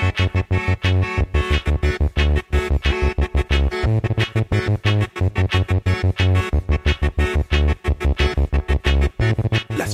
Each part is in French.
Thank you.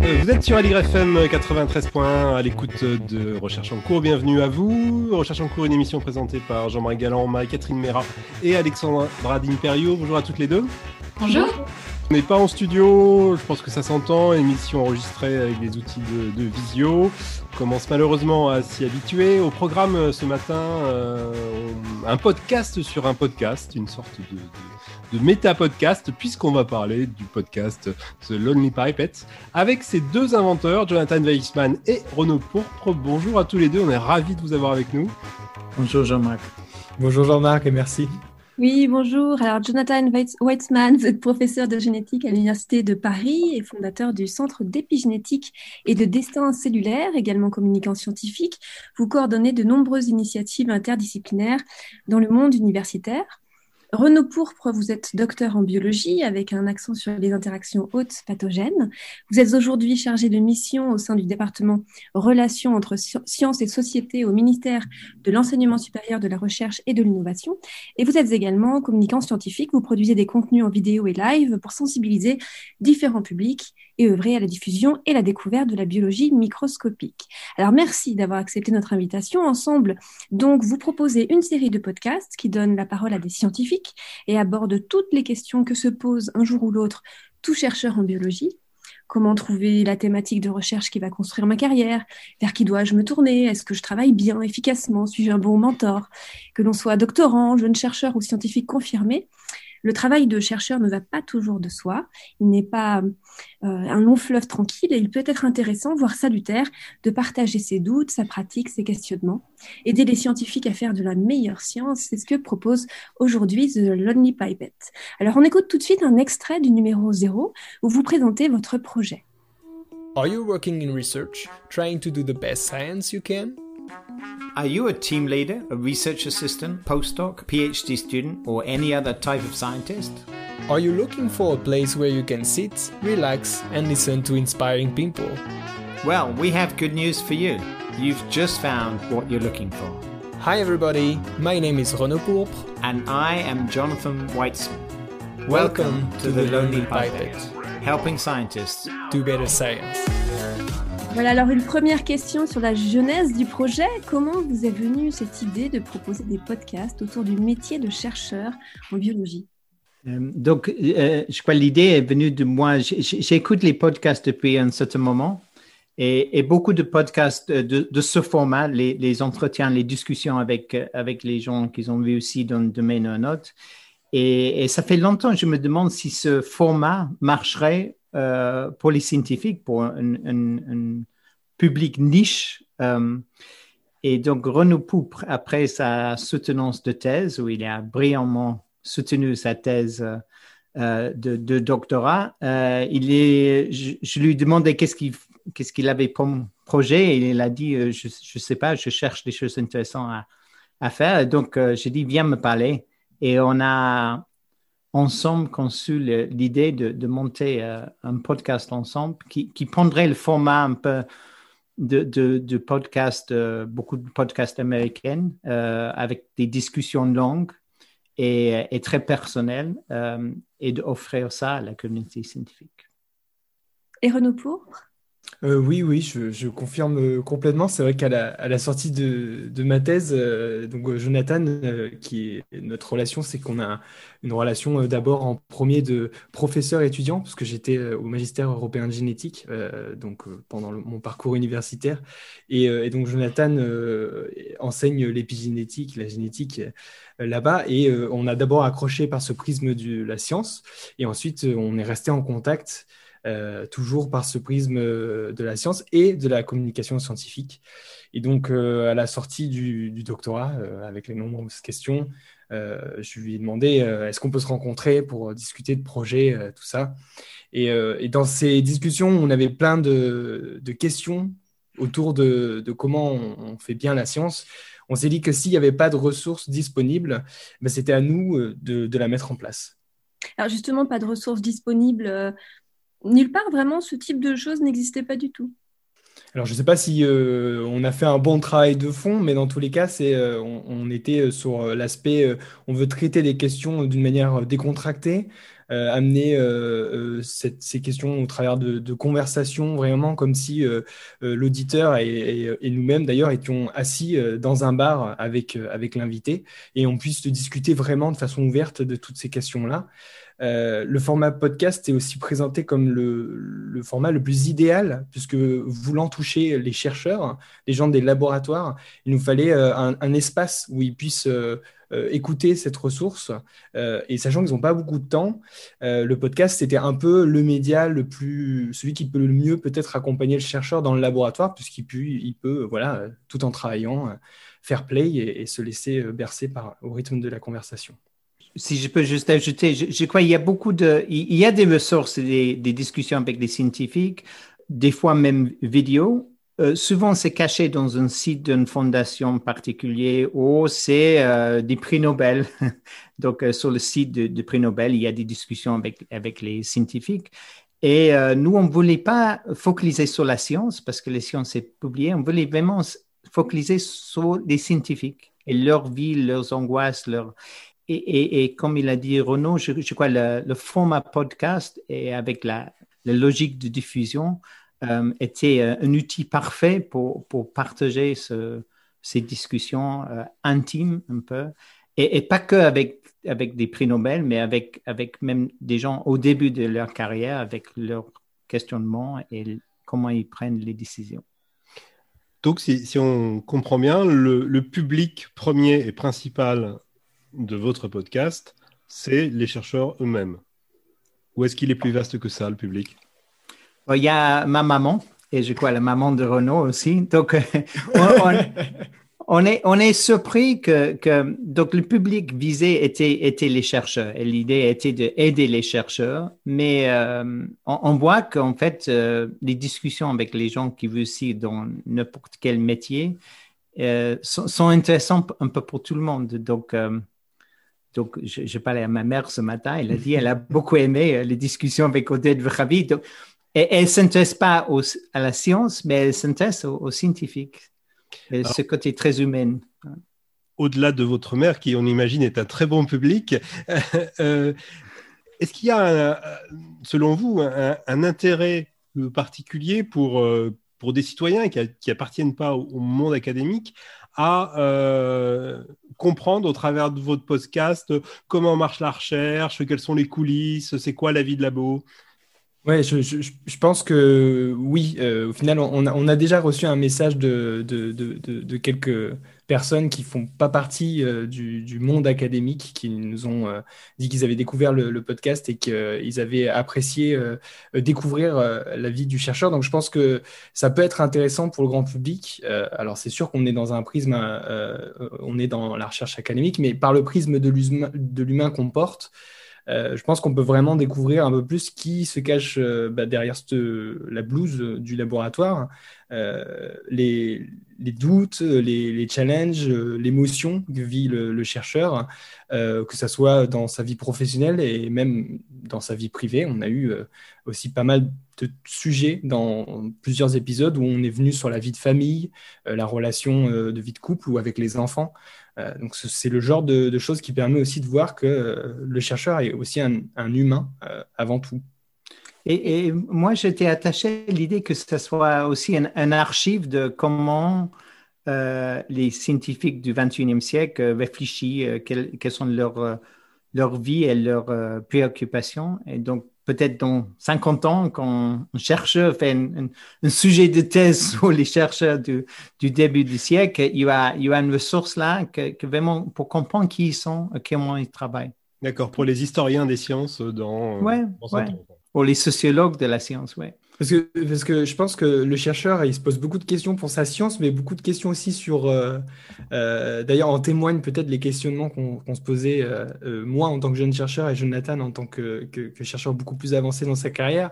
Euh, vous êtes sur AliRFM 93.1 à l'écoute de Recherche en cours. Bienvenue à vous. Recherche en cours, une émission présentée par Jean-Marie Galland, Marie-Catherine Mera et Alexandra D'Imperio. Bonjour à toutes les deux. Bonjour. On n'est pas en studio, je pense que ça s'entend, émission enregistrée avec des outils de, visio. On commence malheureusement à s'y habituer. Au programme euh, ce matin, euh, un podcast sur un podcast, une sorte de de méta-podcast, puisqu'on va parler du podcast The Lonely Pipette, avec ces deux inventeurs, Jonathan Weissman et Renaud Pourpre. Bonjour à tous les deux, on est ravis de vous avoir avec nous. Bonjour Jean-Marc. Bonjour Jean-Marc et merci. Oui, bonjour. Alors, Jonathan Weitzman, vous êtes professeur de génétique à l'Université de Paris et fondateur du Centre d'épigénétique et de destin cellulaire, également communicant scientifique. Vous coordonnez de nombreuses initiatives interdisciplinaires dans le monde universitaire. Renaud Pourpre, vous êtes docteur en biologie avec un accent sur les interactions hautes pathogènes. Vous êtes aujourd'hui chargé de mission au sein du département Relations entre sciences et société au ministère de l'Enseignement supérieur, de la Recherche et de l'Innovation. Et vous êtes également communicant scientifique. Vous produisez des contenus en vidéo et live pour sensibiliser différents publics et œuvrer à la diffusion et la découverte de la biologie microscopique. Alors merci d'avoir accepté notre invitation. Ensemble, donc, vous proposez une série de podcasts qui donnent la parole à des scientifiques et abordent toutes les questions que se pose un jour ou l'autre tout chercheur en biologie. Comment trouver la thématique de recherche qui va construire ma carrière? Vers qui dois-je me tourner? Est-ce que je travaille bien, efficacement? Suis-je un bon mentor? Que l'on soit doctorant, jeune chercheur ou scientifique confirmé, le travail de chercheur ne va pas toujours de soi. Il n'est pas euh, un long fleuve tranquille et il peut être intéressant, voire salutaire, de partager ses doutes, sa pratique, ses questionnements. Aider les scientifiques à faire de la meilleure science, c'est ce que propose aujourd'hui The Lonely Pipette. Alors on écoute tout de suite un extrait du numéro 0 où vous présentez votre projet. Are you working in research, trying to do the best science you can? Are you a team leader, a research assistant, postdoc, PhD student, or any other type of scientist? Are you looking for a place where you can sit, relax, and listen to inspiring people? Well, we have good news for you. You've just found what you're looking for. Hi, everybody. My name is Renaud Pourpre. And I am Jonathan Weitzman. Welcome, Welcome to, to, the, the Lonely Pipette, helping scientists do better science. Voilà, alors une première question sur la jeunesse du projet. Comment vous est venue cette idée de proposer des podcasts autour du métier de chercheur en biologie? Euh, donc, euh, je crois que l'idée est venue de moi. J'écoute les podcasts depuis un certain moment et, beaucoup de podcasts de, ce format, les, entretiens, les discussions avec, avec les gens qu'ils ont vu aussi dans le domaine ou un autre. Et, ça fait longtemps que je me demande si ce format marcherait euh, pour les scientifiques, pour un, public niche. Euh, et donc, Renaud Poupre, après sa soutenance de thèse, où il a brillamment soutenu sa thèse euh, de, doctorat, il est, je, lui demandais qu'est-ce qu'il qu'est-ce qu'il avait comme projet et il a dit, je ne sais pas, je cherche des choses intéressantes à, à faire. Donc, j'ai dit, viens me parler. Et on a ensemble conçu l'idée de, monter euh, un podcast ensemble qui, prendrait le format un peu de, de, podcast, euh, beaucoup de podcasts américains euh, avec des discussions longues et, et très personnelles et d'offrir ça à la communauté scientifique. Et Renaud Pourpre euh, oui, oui, je, confirme euh, complètement. C'est vrai qu'à la, sortie de, ma thèse, euh, donc Jonathan, qui est notre relation, c'est qu'on a une relation d'abord en premier de professeur-étudiant, parce que j'étais au magistère européen de génétique, donc pendant mon parcours universitaire. Et, donc Jonathan enseigne l'épigénétique, la génétique là-bas, et on a d'abord accroché par ce prisme de la science, et ensuite on est resté en contact. Toujours par ce prisme de la science et de la communication scientifique. Et donc, à la sortie du, doctorat, avec les nombreuses questions, je lui ai demandé est-ce qu'on peut se rencontrer pour discuter de projets, tout ça. Et, dans ces discussions, on avait plein de, questions autour de, comment on, fait bien la science on s'est dit que s'il n'y avait pas de ressources disponibles, ben, c'était à nous euh, de, la mettre en place. Alors justement, pas de ressources disponibles. Euh, nulle part, vraiment, ce type de choses n'existait pas du tout. Alors, je ne sais pas si euh, on a fait un bon travail de fond, mais dans tous les cas, c'est, on, était sur l'aspect, on veut traiter les questions d'une manière décontractée, euh, amener euh, euh, ces questions au travers de, conversations, vraiment comme si l'auditeur et, nous-mêmes, d'ailleurs, étions assis dans un bar avec, avec l'invité et on puisse discuter vraiment de façon ouverte de toutes ces questions-là. Le format podcast est aussi présenté comme le, format le plus idéal, puisque voulant toucher les chercheurs, les gens des laboratoires, il nous fallait un, un espace où ils puissent euh, écouter cette ressource. Euh, et sachant qu'ils n'ont pas beaucoup de temps, euh, le podcast, c'était un peu le média le plus, celui qui peut le mieux peut-être accompagner le chercheur dans le laboratoire, puisqu'il peut, il peut voilà, tout en travaillant, faire play et, se laisser bercer au rythme de la conversation. Si je peux juste ajouter, je, crois qu'il y a beaucoup de, il y a des ressources, des, des discussions avec des scientifiques, des fois même vidéo, euh, souvent, c'est caché dans un site d'une fondation particulière ou c'est euh, des prix Nobel. Donc, euh, sur le site du prix Nobel, il y a des discussions avec, avec les scientifiques. Et nous, on ne voulait pas focaliser sur la science parce que les sciences est publié. On voulait vraiment focaliser sur les scientifiques et leur vie, leurs angoisses, leur... Et, comme il a dit Renaud, je, crois le, le format podcast et avec la, logique de diffusion, euh, était euh, un outil parfait pour, partager ce, ces discussions euh, intimes un peu. Et, pas que avec, des prix Nobel, mais avec, même des gens au début de leur carrière, avec leurs questionnements et comment ils prennent les décisions. Donc, si, on comprend bien, le, public premier et principal de votre podcast, c'est les chercheurs eux-mêmes. Ou est-ce qu'il est plus vaste que ça, le public? Il y a ma maman et je crois la maman de Renaud aussi. Donc, euh, on, est, on surpris que, donc le public visé était, était les chercheurs et l'idée était d'aider les chercheurs. Mais euh, on, voit qu'en fait, euh, les discussions avec les gens qui veulent aussi dans n'importe quel métier sont, sont, intéressantes un peu pour tout le monde. Donc, donc, je, je, parlais à ma mère ce matin, elle a dit qu'elle a beaucoup aimé les discussions avec Odette. Donc, et elle ne s'intéresse pas à la science, mais elle s'intéresse aux, scientifiques. ce côté très humain. Au-delà de votre mère, qui on imagine est un très bon public, euh, est-ce qu'il y a, selon vous, un, intérêt particulier pour, euh, pour des citoyens qui n'appartiennent pas au, monde académique à euh, comprendre au travers de votre podcast comment marche la recherche, quelles sont les coulisses, c'est quoi la vie de labo Ouais, je, je, pense que oui. Euh, au final, on a, on a, déjà reçu un message de, de, de, de quelques personnes qui font pas partie euh, du, monde académique, qui nous ont euh, dit qu'ils avaient découvert le, le podcast et qu'ils avaient apprécié découvrir la vie du chercheur. Donc, je pense que ça peut être intéressant pour le grand public. alors, c'est sûr qu'on est dans un prisme, on est dans la recherche académique, mais par le prisme de l'humain qu'on porte. Euh, je pense qu'on peut vraiment découvrir un peu plus qui se cache euh, bah, derrière la blouse du laboratoire, euh, les, doutes, les, challenges, l'émotion que vit le, chercheur, que ce soit dans sa vie professionnelle et même dans sa vie privée. On a eu aussi pas mal de sujets dans plusieurs épisodes où on est venu sur la vie de famille, la relation de vie de couple ou avec les enfants. Euh, donc c'est le genre de, choses qui permet aussi de voir que euh, le chercheur est aussi un, humain euh, avant tout. Et, moi, j'étais attaché à l'idée que ce soit aussi un, archive de comment les scientifiques du 21e siècle réfléchissent, quelles, sont leurs leur vies et leurs préoccupations. Et donc, peut-être dans 50 ans, quand un chercheur fait un, sujet de thèse sur les chercheurs du, du, début du siècle, il y a, il y a une ressource là que, vraiment pour comprendre qui ils sont, comment ils travaillent. D'accord, pour les historiens des sciences dans, ouais, pour les sociologues de la science, oui. Parce que, parce que je pense que le chercheur, il se pose beaucoup de questions pour sa science, mais beaucoup de questions aussi sur... Euh, euh, D'ailleurs, en témoignent peut-être les questionnements qu'on se posait, euh, moi en tant que jeune chercheur et Jonathan en tant que, chercheur beaucoup plus avancé dans sa carrière.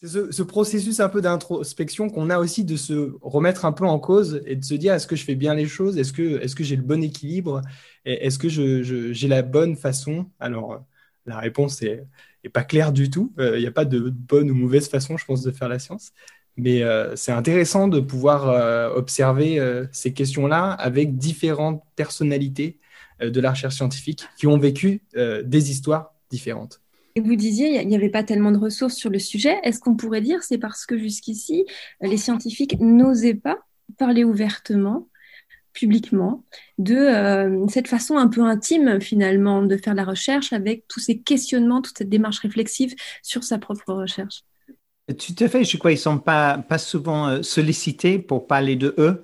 C'est ce, ce, processus un peu d'introspection qu'on a aussi de se remettre un peu en cause et de se dire est-ce que je fais bien les choses? Est-ce que, est que j'ai le bon équilibre? Est-ce que j'ai je, la bonne façon? Alors, la réponse est pas clair du tout. Il euh, n'y a pas de bonne ou mauvaise façon, je pense, de faire la science. Mais euh, c'est intéressant de pouvoir euh, observer ces questions-là avec différentes personnalités de la recherche scientifique qui ont vécu des histoires différentes. Et vous disiez, il n'y avait pas tellement de ressources sur le sujet. Est-ce qu'on pourrait dire c'est parce que jusqu'ici, les scientifiques n'osaient pas parler ouvertement publiquement de euh, cette façon un peu intime finalement de faire la recherche avec tous ces questionnements, toute cette démarche réflexive sur sa propre recherche. Tout à fait, je crois qu'ils ne sont pas, pas souvent euh, sollicités pour parler de eux.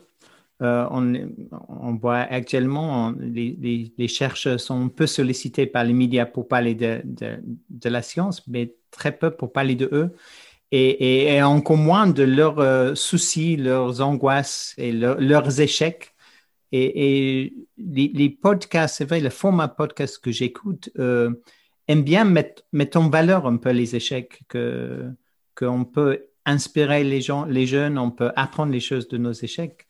Euh, on, voit actuellement, les, les, chercheurs sont peu sollicités par les médias pour parler de, de, de la science, mais très peu pour parler de eux. Et, et, encore moins de leurs soucis, leurs angoisses et leurs échecs et, les, podcasts, c'est vrai, le format podcast que j'écoute euh, aime bien mettre, en valeur un peu les échecs, qu'on peut inspirer les gens, les jeunes, on peut apprendre les choses de nos échecs.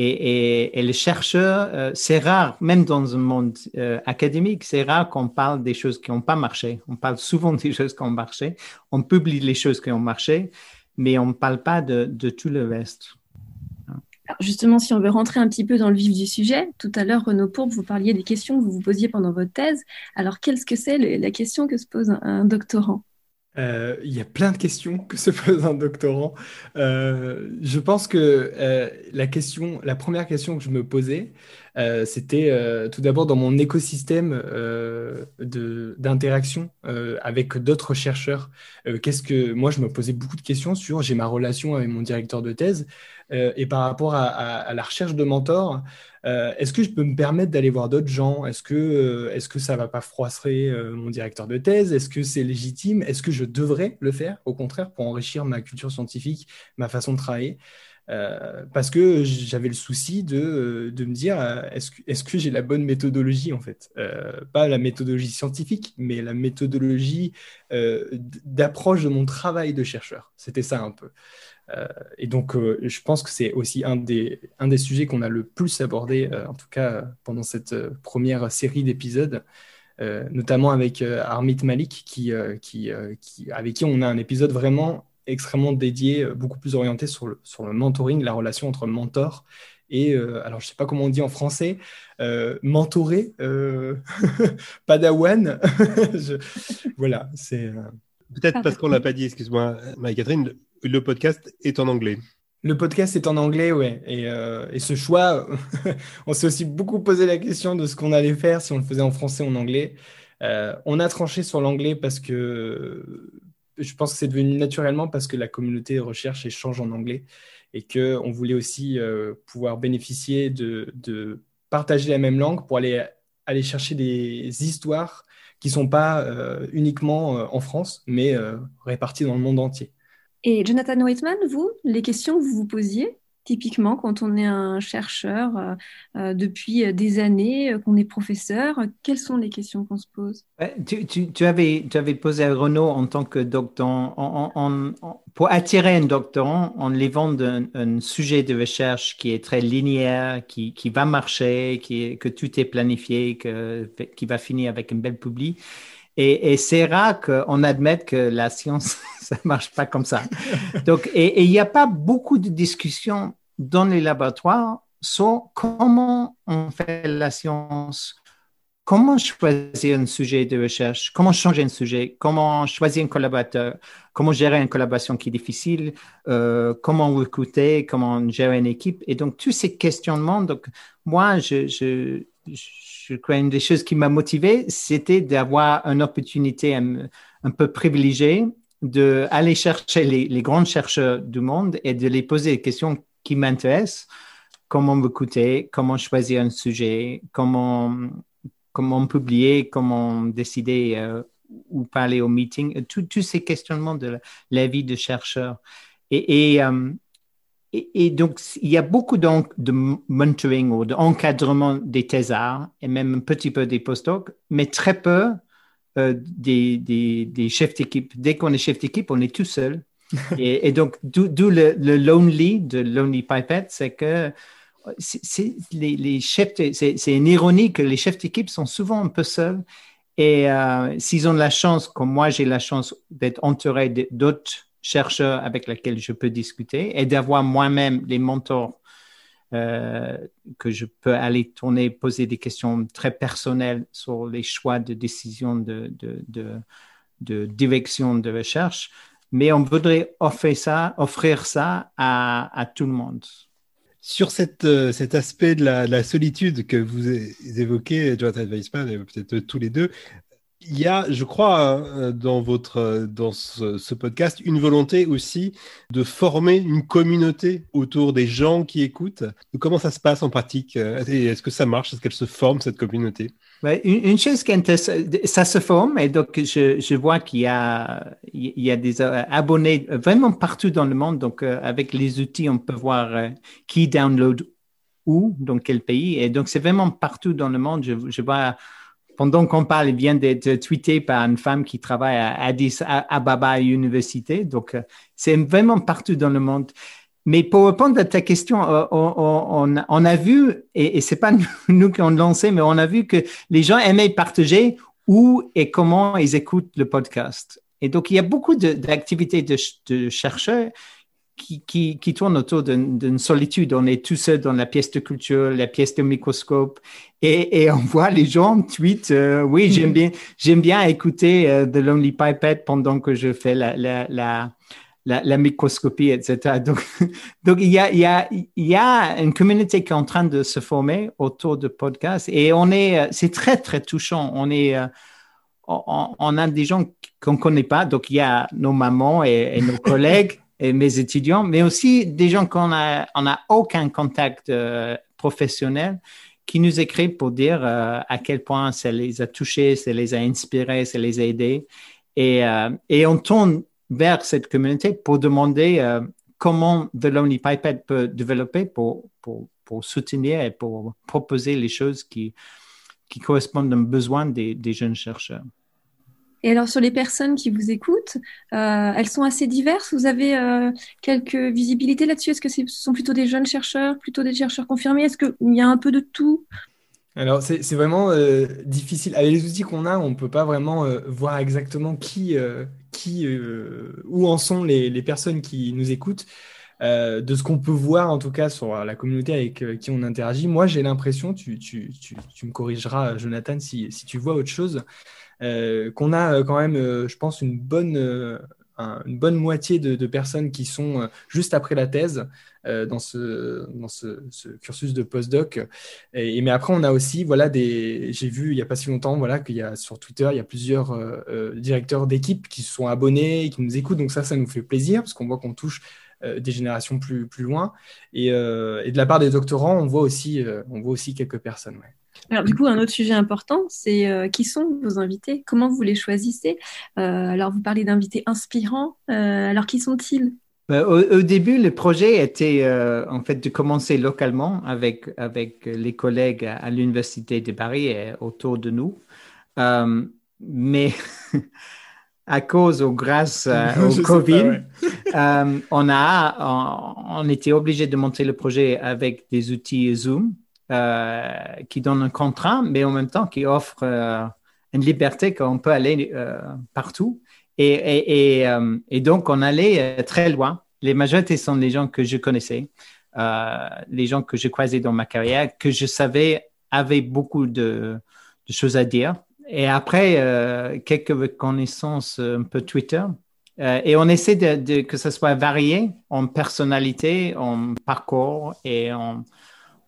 Et, les chercheurs, euh, c'est rare, même dans un monde euh, académique, c'est rare qu'on parle des choses qui n'ont pas marché. On parle souvent des choses qui ont marché. On publie les choses qui ont marché, mais on ne parle pas de tout le reste justement, si on veut rentrer un petit peu dans le vif du sujet, tout à l'heure, Renaud Pourbe, vous parliez des questions que vous vous posiez pendant votre thèse. Alors, qu'est-ce que c'est la question que se pose un, doctorant? Euh, il y a plein de questions que se pose un doctorant. Euh, je pense que euh, la question, la première question que je me posais, c'était tout d'abord dans mon écosystème d'interaction avec d'autres chercheurs. Qu'est-ce que moi je me posais beaucoup de questions sur j'ai ma relation avec mon directeur de thèse. Euh, et par rapport à, la recherche de mentors, euh, est-ce que je peux me permettre d'aller voir d'autres gens? Est-ce que, euh, est-ce que ça va pas froisser mon directeur de thèse? Est-ce que c'est légitime? Est-ce que je devrais le faire, au contraire, pour enrichir ma culture scientifique, ma façon de travailler parce que j'avais le souci de, de me dire est-ce que, est que j'ai la bonne méthodologie en fait? Pas la méthodologie scientifique, mais la méthodologie d'approche de mon travail de chercheur. C'était ça un peu. Euh, et donc, euh, je pense que c'est aussi un des, un des sujets qu'on a le plus abordé, euh, en tout cas pendant cette première série d'épisodes. notamment avec Armit Malik, qui, qui, qui, avec qui on a un épisode vraiment extrêmement dédié, beaucoup plus orienté sur le, sur le mentoring, la relation entre mentor et, alors je ne sais pas comment on dit en français, mentoré, padawan. voilà, c'est. Peut-être parce qu'on ne l'a pas dit, excuse-moi, Marie-Catherine, le podcast est en anglais. Le podcast est en anglais, ouais. Et, euh, et ce choix, on s'est aussi beaucoup posé la question de ce qu'on allait faire si on le faisait en français ou en anglais. Euh, on a tranché sur l'anglais parce que je pense que c'est devenu naturellement parce que la communauté recherche échange en anglais et qu'on voulait aussi euh, pouvoir bénéficier de, partager la même langue pour aller, aller chercher des histoires qui ne sont pas uniquement en France, mais réparties dans le monde entier. Et Jonathan Whiteman, vous, les questions que vous vous posiez, typiquement quand on est un chercheur euh, euh, depuis des années, euh, qu'on est professeur, quelles sont les questions qu'on se pose? Tu, avais, posé à Renaud en tant que doctorant, pour attirer un doctorant, on lui vend un, sujet de recherche qui est très linéaire, qui, va marcher, que tout est planifié, qui va finir avec une belle publi. Et, c'est rare qu'on admette que la science, ça marche pas comme ça. Donc, et il n'y a pas beaucoup de discussions dans les laboratoires sur comment on fait la science, comment choisir un sujet de recherche, comment changer un sujet, comment choisir un collaborateur, comment gérer une collaboration qui est difficile, euh, comment recruter, comment gérer une équipe? Et donc, tous ces questionnements, donc, moi, je, je, je crois une des choses qui m'a motivé, c'était d'avoir une opportunité un, peu privilégiée d'aller chercher les, grands chercheurs du monde et de les poser des questions qui m'intéressent. Comment écouter, comment choisir un sujet, comment, comment publier, comment décider euh, ou pas aller au meeting, tous ces questionnements de la, vie de chercheur. Et, euh, et, et, donc, il y a beaucoup de, de mentoring ou d'encadrement des thésards et même un petit peu des postdocs, mais très peu euh, des, des, chefs d'équipe. Dès qu'on est chef d'équipe, on est tout seul. et, donc, d'où le, lonely de Lonely Pipette, c'est que c'est les, chefs, c'est une ironie que les chefs d'équipe sont souvent un peu seuls. Et euh, s'ils ont la chance, comme moi j'ai la chance d'être entouré d'autres chercheurs avec lesquels je peux discuter et d'avoir moi-même les mentors euh, que je peux aller tourner, poser des questions très personnelles sur les choix de décision de, de, de direction de recherche. Mais on voudrait offrir ça, offrir ça à, tout le monde. Sur euh, cet aspect de la, de la, solitude que vous évoquez, Jonathan Weissman, et peut-être tous les deux, il y a, je crois, euh, dans votre euh, dans ce, podcast, une volonté aussi de former une communauté autour des gens qui écoutent. Comment ça se passe en pratique? Est-ce que ça marche? Est-ce qu'elle se forme cette communauté? Une, chose qui est ça se forme et donc je, je vois qu'il y a il y a des abonnés vraiment partout dans le monde. Donc avec les outils, on peut voir qui download où, dans quel pays. Et donc c'est vraiment partout dans le monde. Je, je vois pendant qu'on parle, il vient d'être tweeté par une femme qui travaille à Addis Ababa Université. Donc, euh, c'est vraiment partout dans le monde. Mais pour répondre à ta question, euh, on, a vu, et, et c'est pas nous qui avons lancé, mais on a vu que les gens aimaient partager où et comment ils écoutent le podcast. Et donc, il y a beaucoup d'activités de, de, chercheurs qui, qui, qui tournent autour d'une solitude. On est tout seul dans la pièce de culture, la pièce de microscope, et, et on voit les gens tweet euh, oui, j'aime bien, j'aime bien écouter euh, The Lonely Pipette pendant que je fais la, la, la, la, microscopie, etc. Donc, donc il, y a, il, y a, il y a une communauté qui est en train de se former autour de podcasts et on est, euh, c'est très, très touchant. On est, on, on, a des gens qu'on ne connaît pas. Donc, il y a nos mamans et, et nos collègues et mes étudiants, mais aussi des gens qu'on a, on a aucun contact professionnel qui nous écrit pour dire euh, à quel point ça les a touchés, ça les a inspirés, ça les a aidés. Et, euh, et on tourne vers cette communauté pour demander euh, comment The Lonely Pipette peut développer pour, pour, pour, soutenir et pour proposer les choses qui, qui correspondent aux besoins des, des jeunes chercheurs. Et alors sur les personnes qui vous écoutent, euh, elles sont assez diverses. Vous avez euh, quelques visibilités là-dessus? Est-ce que ce sont plutôt des jeunes chercheurs, plutôt des chercheurs confirmés? Est-ce qu'il y a un peu de tout? Alors, c'est vraiment euh, difficile. Avec les outils qu'on a, on ne peut pas vraiment voir exactement qui, qui où en sont les, personnes qui nous écoutent. de ce qu'on peut voir, en tout cas, sur la communauté avec qui on interagit, moi, j'ai l'impression, tu, tu, tu, tu, me corrigeras, Jonathan, si, si tu vois autre chose, euh, qu'on a euh, quand même, euh, je pense, une bonne, une bonne moitié de, personnes qui sont juste après la thèse dans, ce, dans ce, cursus de postdoc. Et, mais après, on a aussi, voilà, des. J'ai vu il n'y a pas si longtemps, voilà, qu'il y a sur Twitter, il y a plusieurs directeurs d'équipe qui se sont abonnés et qui nous écoutent. Donc ça, ça nous fait plaisir parce qu'on voit qu'on touche des générations plus, plus loin. Et, et, de la part des doctorants, on voit aussi, on voit aussi quelques personnes. Alors du coup, un autre sujet important, c'est euh, qui sont vos invités? Comment vous les choisissez? Euh, Alors vous parlez d'invités inspirants. Euh, alors qui sont-ils? Bah, au, début, le projet était en fait de commencer localement avec avec les collègues à, l'université de Paris et autour de nous, mais à cause ou grâce au Covid, on a on, on était obligé de monter le projet avec des outils Zoom. Euh, qui donne un contrat, mais en même temps qui offre euh, une liberté qu'on peut aller euh, partout. Et, et, et, donc, on allait très loin. Les majorités sont les gens que je connaissais, les gens que je croisais dans ma carrière, que je savais avaient beaucoup de, de choses à dire. Et après, quelques connaissances un peu Twitter. et on essaie de, de, que ça soit varié en personnalité, en parcours et en,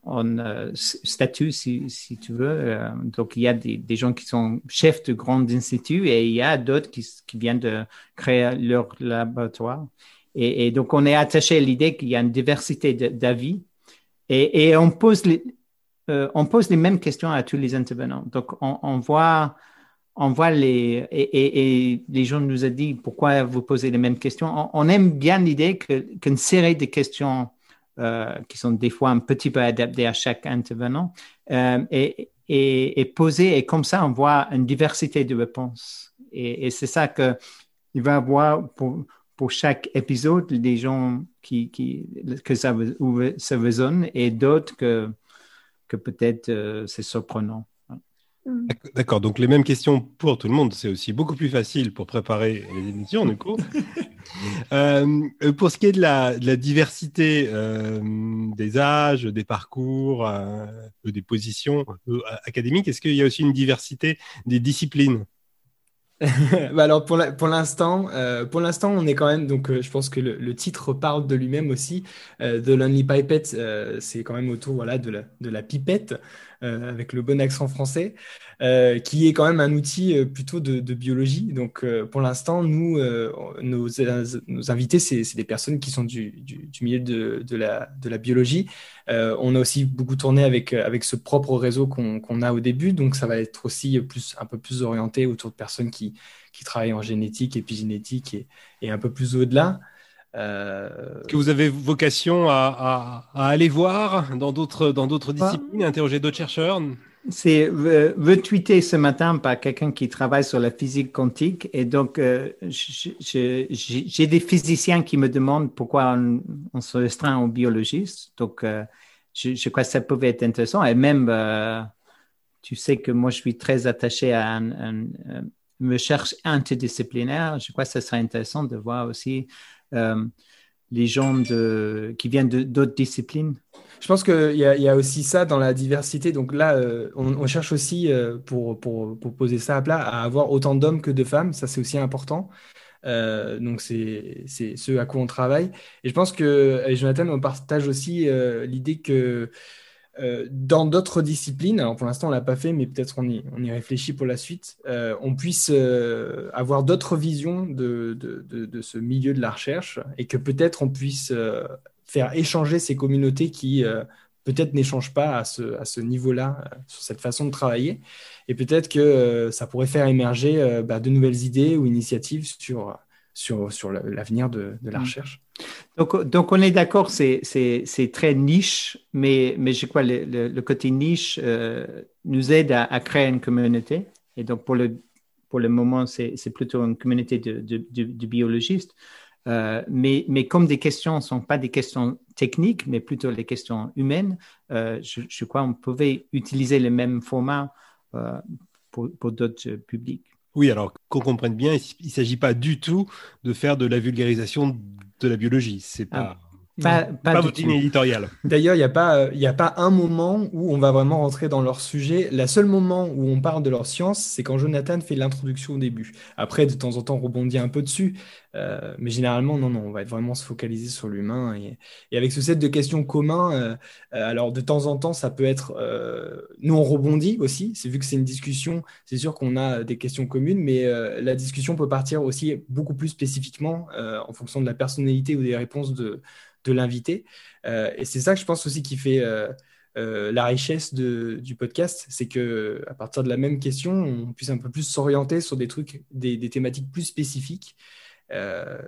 en euh, statut, si, si, tu veux. Euh, donc, il y a des, des, gens qui sont chefs de grands instituts et il y a d'autres qui, qui, viennent de créer leur laboratoire. Et, et donc, on est attaché à l'idée qu'il y a une diversité d'avis et, et, on, pose les, euh, on pose les mêmes questions à tous les intervenants. Donc, on, on voit, on voit les et, les gens nous ont dit pourquoi vous posez les mêmes questions. On, aime bien l'idée qu'une série de questions qui sont des fois un petit peu adaptées à chaque intervenant euh, est, est, posée et comme ça on voit une diversité de réponses. Et, c'est ça que il va avoir pour, pour chaque épisode des gens qui, qui que ça, ça résonne et d'autres que, que peut-être euh, c'est surprenant. Mm. D'accord, donc les mêmes questions pour tout le monde, c'est aussi beaucoup plus facile pour préparer les émissions, du coup. Euh, euh, pour ce qui est de la, diversité euh, des âges, des parcours, des positions académiques, est-ce qu'il y a aussi une diversité des disciplines? Bah alors pour l'instant, pour l'instant, on est quand même donc je pense que le, titre parle de lui-même aussi. The Lonely Pipette, c'est quand même autour voilà de la, de la pipette. Euh, avec le bon accent français, euh, qui est quand même un outil euh, plutôt de, biologie. Donc pour l'instant, nous, nos, invités, c'est des personnes qui sont du, milieu de, la, biologie. on a aussi beaucoup tourné avec, ce propre réseau qu'on a au début, donc ça va être aussi plus, un peu plus orienté autour de personnes qui, qui travaillent en génétique, épigénétique et, et un peu plus au-delà. Euh... Que vous avez vocation à, à, aller voir dans d'autres dans d'autres disciplines, interroger d'autres chercheurs C'est euh, retweeté ce matin par quelqu'un qui travaille sur la physique quantique et donc euh, j'ai des physiciens qui me demandent pourquoi on, se restreint aux biologistes. Donc euh, je, crois que ça pouvait être intéressant et même tu sais que moi je suis très attaché à une recherche interdisciplinaire. Je crois que ce serait intéressant de voir aussi les gens qui viennent d'autres disciplines Je pense qu'il y, y, a aussi ça dans la diversité. Donc là, euh, on, cherche aussi, euh, pour, poser ça à plat, à avoir autant d'hommes que de femmes. Ça, c'est aussi important. donc, c'est ce à quoi on travaille. Et je pense que, Jonathan, on partage aussi l'idée que euh, dans d'autres disciplines, alors pour l'instant on l'a pas fait, mais peut-être on y, réfléchit pour la suite, euh, on puisse euh, avoir d'autres visions de, ce milieu de la recherche et que peut-être on puisse faire échanger ces communautés qui peut-être n'échangent pas à ce, à ce niveau-là, sur cette façon de travailler. Et peut-être que ça pourrait faire émerger bah, de nouvelles idées ou initiatives sur, sur, sur l'avenir de, de, la mm. recherche. Donc, donc on est d'accord, c'est très niche, mais, mais je crois que le, le, côté niche euh, nous aide à, créer une communauté. Et donc, pour le, pour le moment, c'est plutôt une communauté de, de, de, biologistes. Euh, mais, mais, comme des questions ne sont pas des questions techniques, mais plutôt les questions humaines, euh, je, je, crois qu'on pouvait utiliser le même format pour, pour d'autres publics. Oui, alors qu'on comprenne bien, il ne s'agit pas du tout de faire de la vulgarisation de la biologie. C'est ah. Pas. Pas, pas, votre ligne éditoriale. D'ailleurs, il n'y a, pas, a pas un moment où on va vraiment rentrer dans leur sujet. Le seul moment où on parle de leur science, c'est quand Jonathan fait l'introduction au début. Après, de temps en temps, on rebondit un peu dessus. Euh, mais généralement, non, non, on va vraiment se focaliser sur l'humain. Et, avec ce set de questions communs, euh, euh, alors de temps en temps, ça peut être. nous, on rebondit aussi. C'est vu que c'est une discussion, c'est sûr qu'on a des questions communes, mais la discussion peut partir aussi beaucoup plus spécifiquement en fonction de la personnalité ou des réponses de, de l'invité. et c'est ça que je pense aussi qui fait. la richesse du podcast, c'est que à partir de la même question, on puisse un peu plus s'orienter sur des trucs, des thématiques plus spécifiques euh,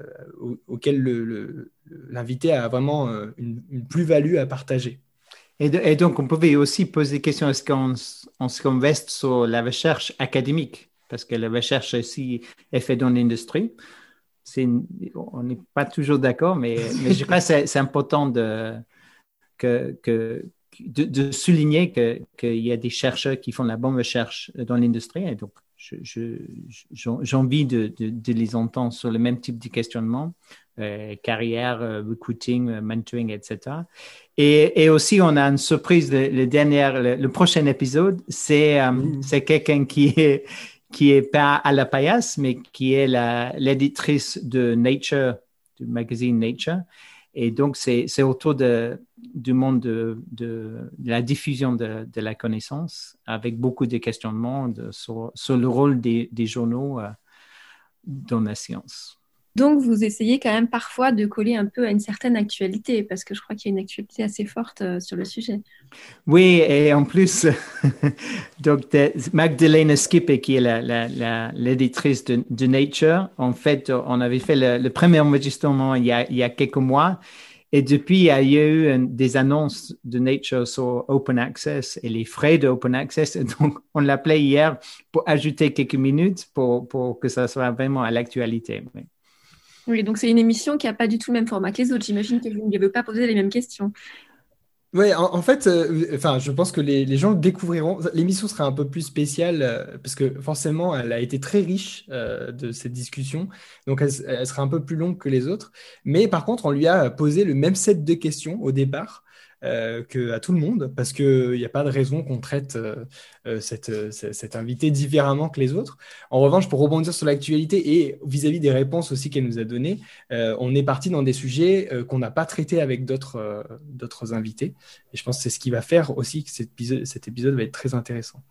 auquel l'invité a vraiment euh, une, plus-value à partager. Et, donc, on pouvait aussi poser des questions est-ce qu'on on reste sur la recherche académique? Parce que la recherche aussi est faite dans l'industrie. On n'est pas toujours d'accord, mais, mais, je crois que c'est important de, que, que, de, souligner qu'il y a des chercheurs qui font la bonne recherche dans l'industrie. Et donc, j'ai envie de, de, les entendre sur le même type de questionnement, euh, carrière, euh, recruiting, euh, mentoring, etc. Et, et, aussi, on a une surprise, le, dernier, le, prochain épisode, c'est c'est quelqu'un qui est, qui est pas à la paillasse, mais qui est l'éditrice de Nature, du magazine Nature. Et donc, c'est autour de, du monde de, de, la diffusion de, la connaissance, avec beaucoup de questionnements sur, sur, le rôle des, des journaux euh, dans la science. Donc, vous essayez quand même parfois de coller un peu à une certaine actualité, parce que je crois qu'il y a une actualité assez forte euh, sur le sujet. Oui, et en plus, donc Magdalena Skippe, qui est l'éditrice de, Nature, en fait, on avait fait le, premier enregistrement il y, a, il y, a, quelques mois. Et depuis, il y a eu des annonces de Nature sur Open Access et les frais de Open Access. Donc, on l'appelait hier pour ajouter quelques minutes pour, pour que ça soit vraiment à l'actualité. Oui, donc c'est une émission qui n'a pas du tout le même format que les autres. J'imagine que vous ne lui pas posé les mêmes questions. Oui, en, fait, euh, je pense que les, gens le découvriront. L'émission sera un peu plus spéciale euh, parce que forcément, elle a été très riche euh, de cette discussion. Donc, elle, sera un peu plus longue que les autres. Mais par contre, on lui a posé le même set de questions au départ. Euh, à tout le monde, parce qu'il n'y a pas de raison qu'on traite euh, euh, cette, cette, invitée différemment que les autres. En revanche, pour rebondir sur l'actualité et vis-à-vis des réponses aussi qu'elle nous a données, on est parti dans des sujets qu'on n'a pas traités avec d'autres d'autres invités. Et je pense que c'est ce qui va faire aussi que cet épisode, cet épisode va être très intéressant.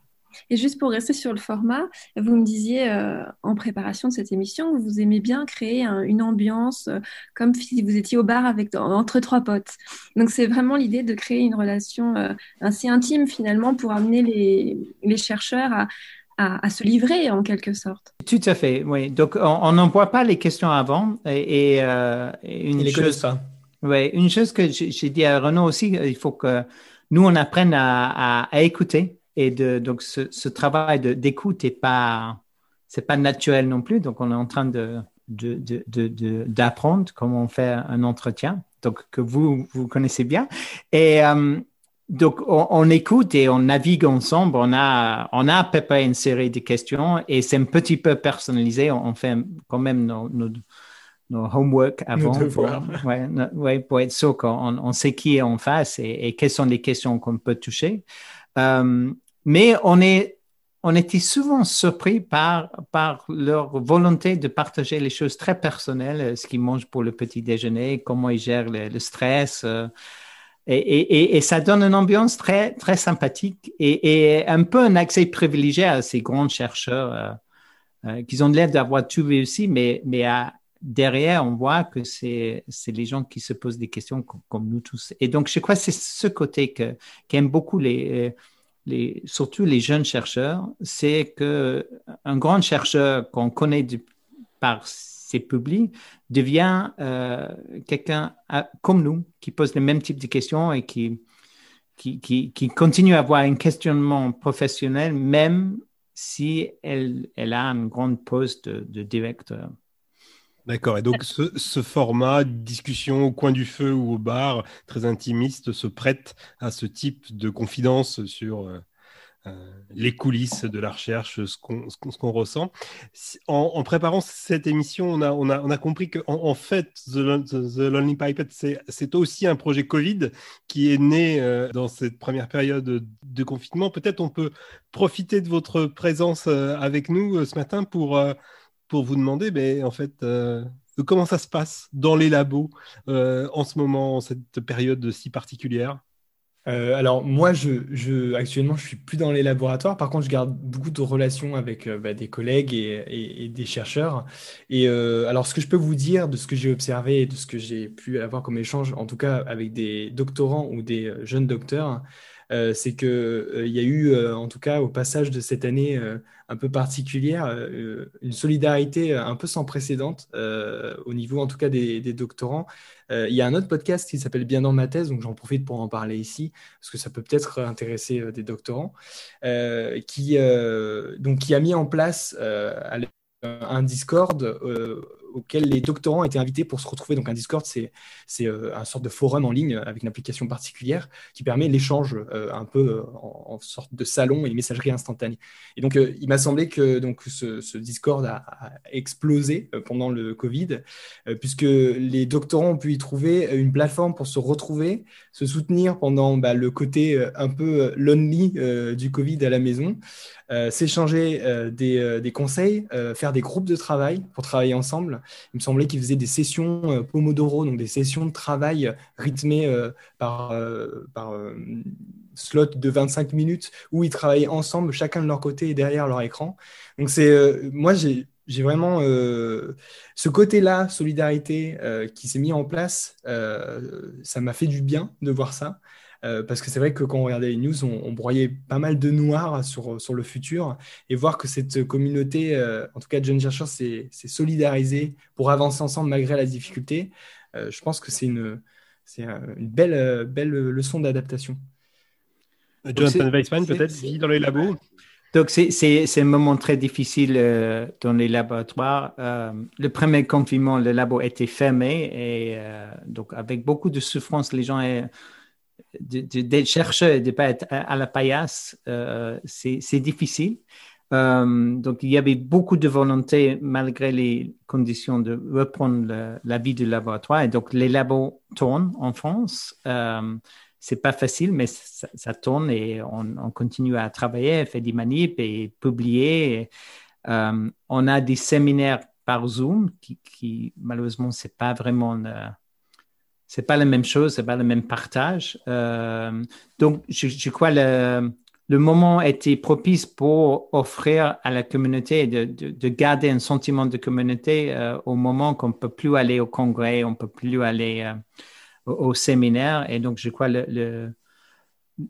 Et juste pour rester sur le format, vous me disiez euh, en préparation de cette émission que vous aimez bien créer une ambiance euh, comme si vous étiez au bar avec entre trois potes. Donc c'est vraiment l'idée de créer une relation euh, assez intime finalement pour amener les, les chercheurs à, à, se livrer en quelque sorte. Tout à fait, oui. Donc on n'envoie pas les questions avant et, et, une chose. Oui, une chose que j'ai dit à Renaud aussi, il faut que nous on apprenne à, à écouter et de, donc, ce, ce travail d'écoute n'est pas, c'est pas naturel non plus. Donc, on est en train de, d'apprendre de, de, comment on fait un entretien, donc que vous, vous connaissez bien. Et euh, donc, on, écoute et on navigue ensemble. On a, on a préparé une série de questions et c'est un petit peu personnalisé. On, fait quand même nos, nos, nos homework avant pour, ouais, ouais, pour être sûr qu'on on sait qui est en face et, et quelles sont les questions qu'on peut toucher. Euh, mais on, est, on était souvent surpris par, par leur volonté de partager les choses très personnelles, ce qu'ils mangent pour le petit déjeuner, comment ils gèrent le, stress. Euh, et, ça donne une ambiance très, très sympathique et, un peu un accès privilégié à ces grands chercheurs euh, euh qui ont l'air d'avoir tout réussi, mais, mais à, derrière, on voit que c'est les gens qui se posent des questions comme, nous tous. Et donc, je crois que c'est ce côté que qu'aiment beaucoup les, les, surtout les jeunes chercheurs, c'est que un grand chercheur qu'on connaît par ses publics devient euh, quelqu'un euh, comme nous qui pose le même type de questions et qui, qui, qui, continue à avoir un questionnement professionnel même si elle, elle a un grand poste de directeur. D'accord. Et donc, ce, format, discussion au coin du feu ou au bar, très intimiste, se prête à ce type de confidence sur euh, euh, les coulisses de la recherche, ce qu'on ressent. En, préparant cette émission, on a, on a, on a compris qu'en en, fait, The, Lonely Pipette, c'est aussi un projet Covid qui est né euh, dans cette première période de confinement. Peut-être on peut profiter de votre présence avec nous ce matin pour pour vous demander, mais en fait, euh, comment ça se passe dans les labos euh, en ce moment, en cette période si particulière? Euh, alors moi, je, je, actuellement, je suis plus dans les laboratoires. Par contre, je garde beaucoup de relations avec bah, des collègues et, des chercheurs. Et alors, ce que je peux vous dire de ce que j'ai observé et de ce que j'ai pu avoir comme échange, en tout cas avec des doctorants ou des jeunes docteurs, euh, c'est qu'il euh, il y a eu, euh, en tout cas au passage de cette année un peu particulière, une solidarité un peu sans précédent au niveau en tout cas des, doctorants. il y a un autre podcast qui s'appelle Bien dans ma thèse, donc j'en profite pour en parler ici, parce que ça peut peut-être intéresser des doctorants, qui, donc, qui a mis en place un Discord auquel les doctorants étaient invités pour se retrouver. Donc un Discord, c'est euh, un sorte de forum en ligne avec une application particulière qui permet l'échange euh, un peu euh, en, sorte de salon et messagerie instantanée. Et donc il m'a semblé que donc ce, Discord a, explosé pendant le Covid puisque les doctorants ont pu y trouver une plateforme pour se retrouver, se soutenir pendant bah, le côté un peu lonely du Covid à la maison. s'échanger des, des, conseils, faire des groupes de travail pour travailler ensemble, il me semblait qu'il faisait des sessions euh, Pomodoro, donc des sessions de travail rythmées euh, par, euh, par slot de 25 minutes où ils travaillaient ensemble, chacun de leur côté et derrière leur écran. Donc c'est moi j'ai j'ai vraiment euh, ce côté-là, solidarité, euh, qui s'est mis en place. Euh, ça m'a fait du bien de voir ça. Parce que c'est vrai que quand on regardait les news, on, broyait pas mal de noir sur, sur le futur. Et voir que cette communauté, en tout cas de jeunes chercheurs, s'est solidarisée pour avancer ensemble malgré la difficulté, je pense que c'est une, une belle, belle leçon d'adaptation. Jonathan Weissman, peut-être, vit dans les labos donc, c'est un moment très difficile euh, dans les laboratoires. Euh, le premier confinement, le labo était fermé et euh, donc avec beaucoup de souffrance, les gens, des chercheurs, de ne pas être à, la paillasse, c'est difficile. donc, il y avait beaucoup de volonté, malgré les conditions, de reprendre la vie du laboratoire. Et donc, les labos tournent en France c'est pas facile, mais ça, tourne et on, continue à travailler, faire des manips et publier. Euh, on a des séminaires par Zoom qui, qui malheureusement, c'est pas vraiment, c'est pas la même chose, c'est pas le même partage. Euh, donc, je, crois le, le moment était propice pour offrir à la communauté de, de, garder un sentiment de communauté euh, au moment qu'on peut plus aller au congrès, on peut plus aller au, séminaire. Et donc, je crois le, le,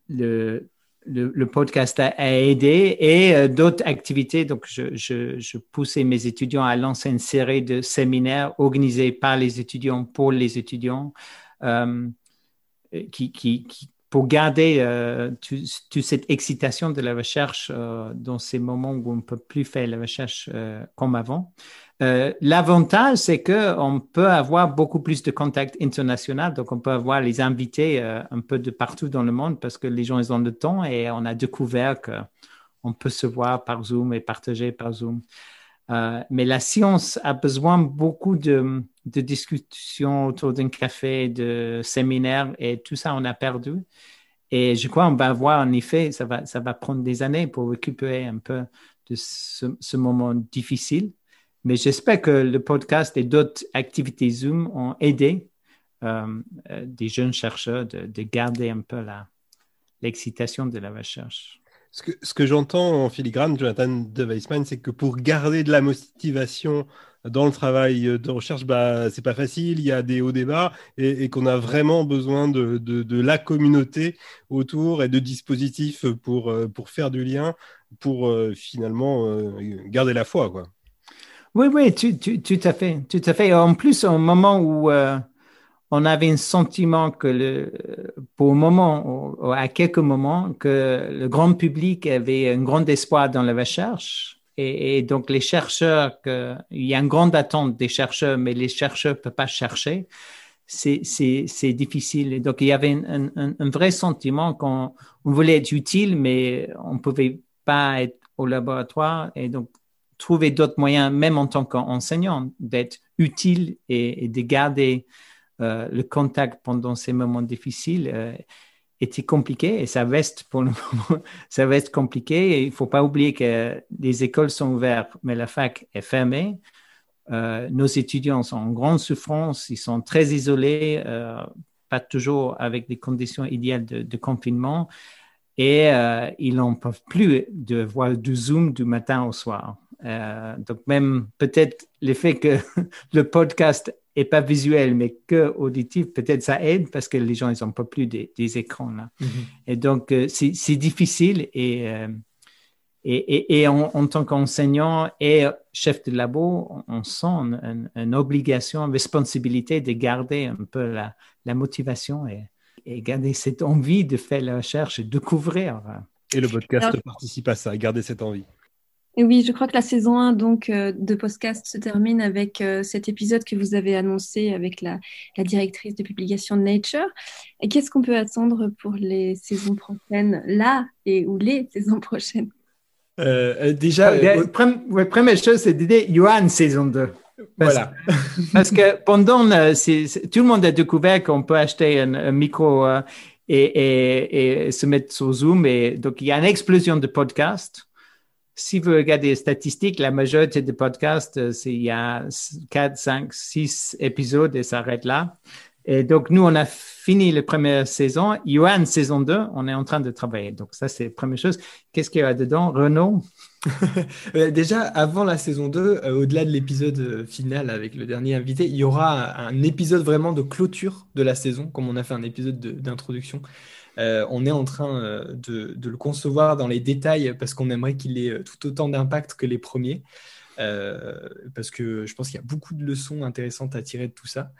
le, le, podcast a, aidé et euh, d'autres activités. Donc, je, je, je, poussais mes étudiants à lancer une série de séminaires organisés par les étudiants pour les étudiants euh, qui, qui, pour garder euh, toute cette excitation de la recherche dans ces moments où on ne peut plus faire la recherche comme avant. Euh, l'avantage, c'est qu'on peut avoir beaucoup plus de contacts internationaux, donc on peut avoir les invités euh, un peu de partout dans le monde parce que les gens ils ont le temps et on a découvert qu'on peut se voir par Zoom et partager par Zoom. Euh, mais la science a besoin beaucoup de, de discussions autour d'un café, de séminaires et tout ça on a perdu. Et je crois qu'on va voir en effet, ça va, ça va prendre des années pour récupérer un peu de ce moment difficile. Mais j'espère que le podcast et d'autres activités Zoom ont aidé euh, euh, des jeunes chercheurs de, garder un peu l'excitation de la recherche. Ce que, j'entends en filigrane, Jonathan de Weissman, c'est que pour garder de la motivation dans le travail de recherche, bah, c'est pas facile, il y a des hauts débats et, qu'on a vraiment besoin de, la communauté autour et de dispositifs pour, euh, faire du lien, pour finalement garder la foi. Quoi. Oui, oui, tout, à fait, tout à fait. En plus, au moment où euh, on avait un sentiment que, le, pour un moment, à quelques moments, que le grand public avait un grand espoir dans la recherche. Et, donc, les chercheurs, il y a une grande attente des chercheurs, mais les chercheurs ne peuvent pas chercher. C'est difficile. Et donc, il y avait un, vrai sentiment qu'on on voulait être utile, mais on ne pouvait pas être au laboratoire. Et donc, trouver d'autres moyens, même en tant qu'enseignant, d'être utile et, de garder euh, le contact pendant ces moments difficiles euh, était compliqué et ça reste pour le moment, ça reste compliqué. il ne faut pas oublier que les écoles sont ouvertes, mais la fac est fermée. Euh, nos étudiants sont en grande souffrance, ils sont très isolés, pas toujours avec des conditions idéales de, confinement et ils n'en peuvent plus de voir du Zoom du matin au soir. Donc même peut-être le fait que le podcast est pas visuel mais que auditif, peut-être ça aide parce que les gens ils ont pas plus des, écrans là. Mm-hmm. Et donc euh, c'est difficile et euh, et, et, en, tant qu'enseignant et chef de labo, on sent une, obligation, une responsabilité de garder un peu la, la motivation et, et, garder cette envie de faire la recherche et découvrir. Et le podcast participe à ça, garder cette envie. Et oui, je crois que la saison 1 donc, euh, de podcast se termine avec euh, cet épisode que vous avez annoncé avec la, directrice de publication de Nature. Et qu'est-ce qu'on peut attendre pour les saisons prochaines, là et ou les saisons prochaines? Euh, Déjà, la première chose, c'est d'idée, il y aura une saison 2. voilà. parce que pendant, tout le monde a découvert qu'on peut acheter un, micro et, et, se mettre sur Zoom. Et donc, il y a une explosion de podcasts si vous regardez les statistiques, la majorité des podcasts, euh, c'est il y a 4, 5, 6 épisodes et ça arrête là. Et donc, nous, on a fini la première saison. Il y aura une saison 2. On est en train de travailler. Donc, ça, c'est la première chose. Qu'est-ce qu'il y a dedans, Renaud? Euh, Déjà, avant la saison 2, euh, au-delà de l'épisode final avec le dernier invité, il y aura un épisode vraiment de clôture de la saison, comme on a fait un épisode de- d'introduction. Euh, on est en train euh, de, le concevoir dans les détails parce qu'on aimerait qu'il ait euh, tout autant d'impact que les premiers. Parce que je pense qu'il y a beaucoup de leçons intéressantes à tirer de tout ça.